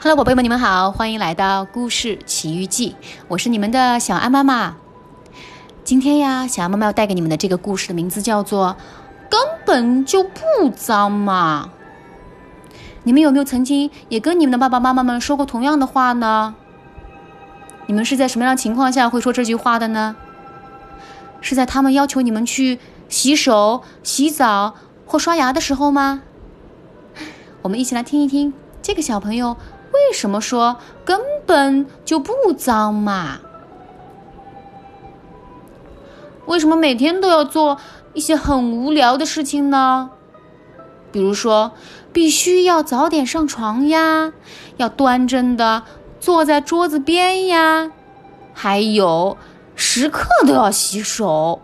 Hello，宝贝们，你们好，欢迎来到故事奇遇记，我是你们的小安妈妈。今天呀，小安妈妈要带给你们的这个故事的名字叫做“根本就不脏嘛”。你们有没有曾经也跟你们的爸爸妈妈们说过同样的话呢？你们是在什么样的情况下会说这句话的呢？是在他们要求你们去洗手、洗澡或刷牙的时候吗？我们一起来听一听这个小朋友什么说根本就不脏嘛？为什么每天都要做一些很无聊的事情呢？比如说，必须要早点上床呀，要端正的坐在桌子边呀，还有。时刻都要洗手，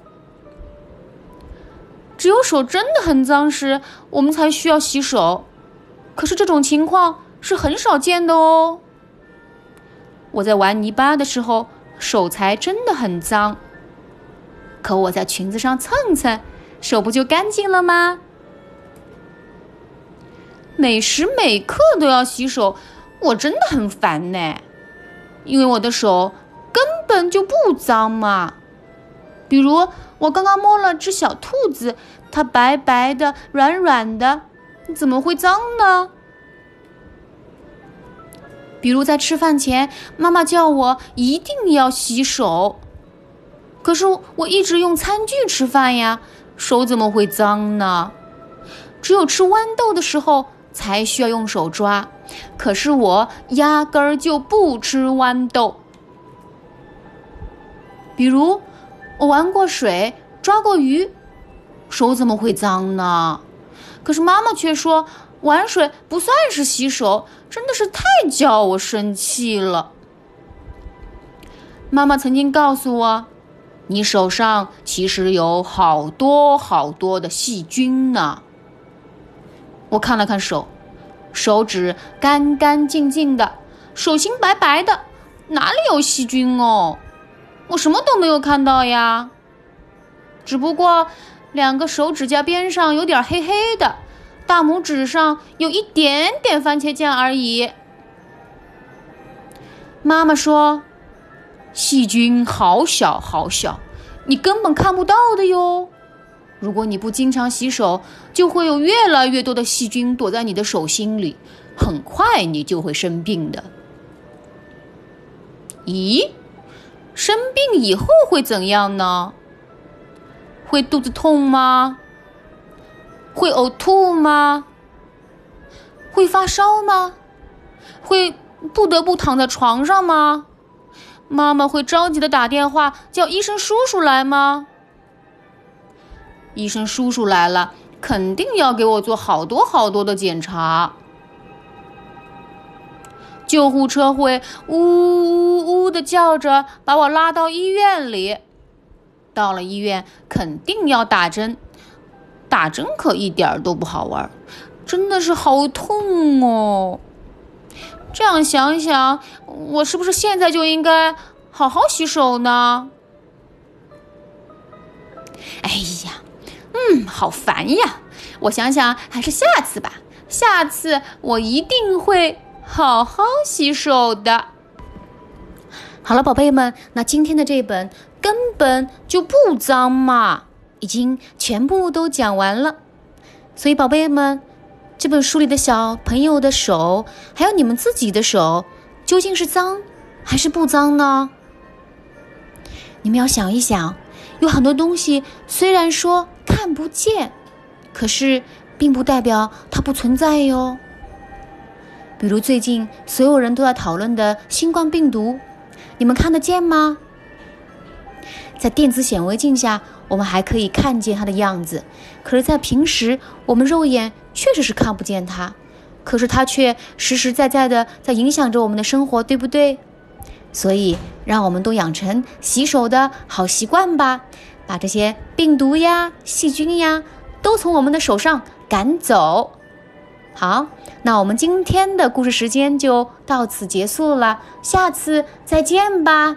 只有手真的很脏时，我们才需要洗手。可是这种情况是很少见的哦。我在玩泥巴的时候，手才真的很脏。可我在裙子上蹭蹭，手不就干净了吗？每时每刻都要洗手，我真的很烦呢，因为我的手。根本就不脏嘛，比如我刚刚摸了只小兔子，它白白的、软软的，怎么会脏呢？比如在吃饭前，妈妈叫我一定要洗手，可是我一直用餐具吃饭呀，手怎么会脏呢？只有吃豌豆的时候才需要用手抓，可是我压根儿就不吃豌豆。比如，我玩过水，抓过鱼，手怎么会脏呢？可是妈妈却说玩水不算是洗手，真的是太叫我生气了。妈妈曾经告诉我，你手上其实有好多好多的细菌呢。我看了看手，手指干干净净的，手心白白的，哪里有细菌哦？我什么都没有看到呀，只不过两个手指甲边上有点黑黑的，大拇指上有一点点番茄酱而已。妈妈说，细菌好小好小，你根本看不到的哟。如果你不经常洗手，就会有越来越多的细菌躲在你的手心里，很快你就会生病的。咦？生病以后会怎样呢？会肚子痛吗？会呕吐吗？会发烧吗？会不得不躺在床上吗？妈妈会着急的打电话叫医生叔叔来吗？医生叔叔来了，肯定要给我做好多好多的检查。救护车会呜呜呜的叫着把我拉到医院里，到了医院肯定要打针，打针可一点都不好玩，真的是好痛哦。这样想想，我是不是现在就应该好好洗手呢？哎呀，嗯，好烦呀！我想想，还是下次吧，下次我一定会。好好洗手的。好了，宝贝们，那今天的这本根本就不脏嘛，已经全部都讲完了。所以，宝贝们，这本书里的小朋友的手，还有你们自己的手，究竟是脏还是不脏呢？你们要想一想，有很多东西虽然说看不见，可是并不代表它不存在哟。比如最近所有人都在讨论的新冠病毒，你们看得见吗？在电子显微镜下，我们还可以看见它的样子，可是，在平时我们肉眼确实是看不见它，可是它却实实在在的在影响着我们的生活，对不对？所以，让我们都养成洗手的好习惯吧，把这些病毒呀、细菌呀都从我们的手上赶走。好，那我们今天的故事时间就到此结束了，下次再见吧。